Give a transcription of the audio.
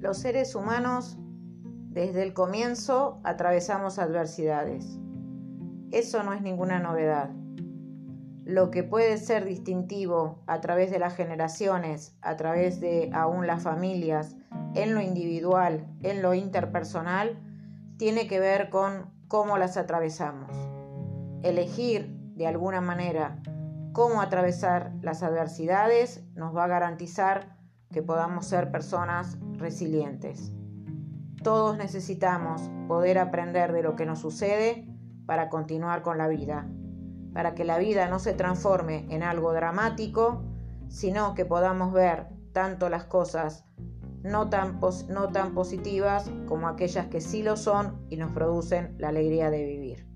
Los seres humanos desde el comienzo atravesamos adversidades. Eso no es ninguna novedad. Lo que puede ser distintivo a través de las generaciones, a través de aún las familias, en lo individual, en lo interpersonal, tiene que ver con cómo las atravesamos. Elegir de alguna manera cómo atravesar las adversidades nos va a garantizar que podamos ser personas resilientes. Todos necesitamos poder aprender de lo que nos sucede para continuar con la vida, para que la vida no se transforme en algo dramático, sino que podamos ver tanto las cosas no tan, no tan positivas como aquellas que sí lo son y nos producen la alegría de vivir.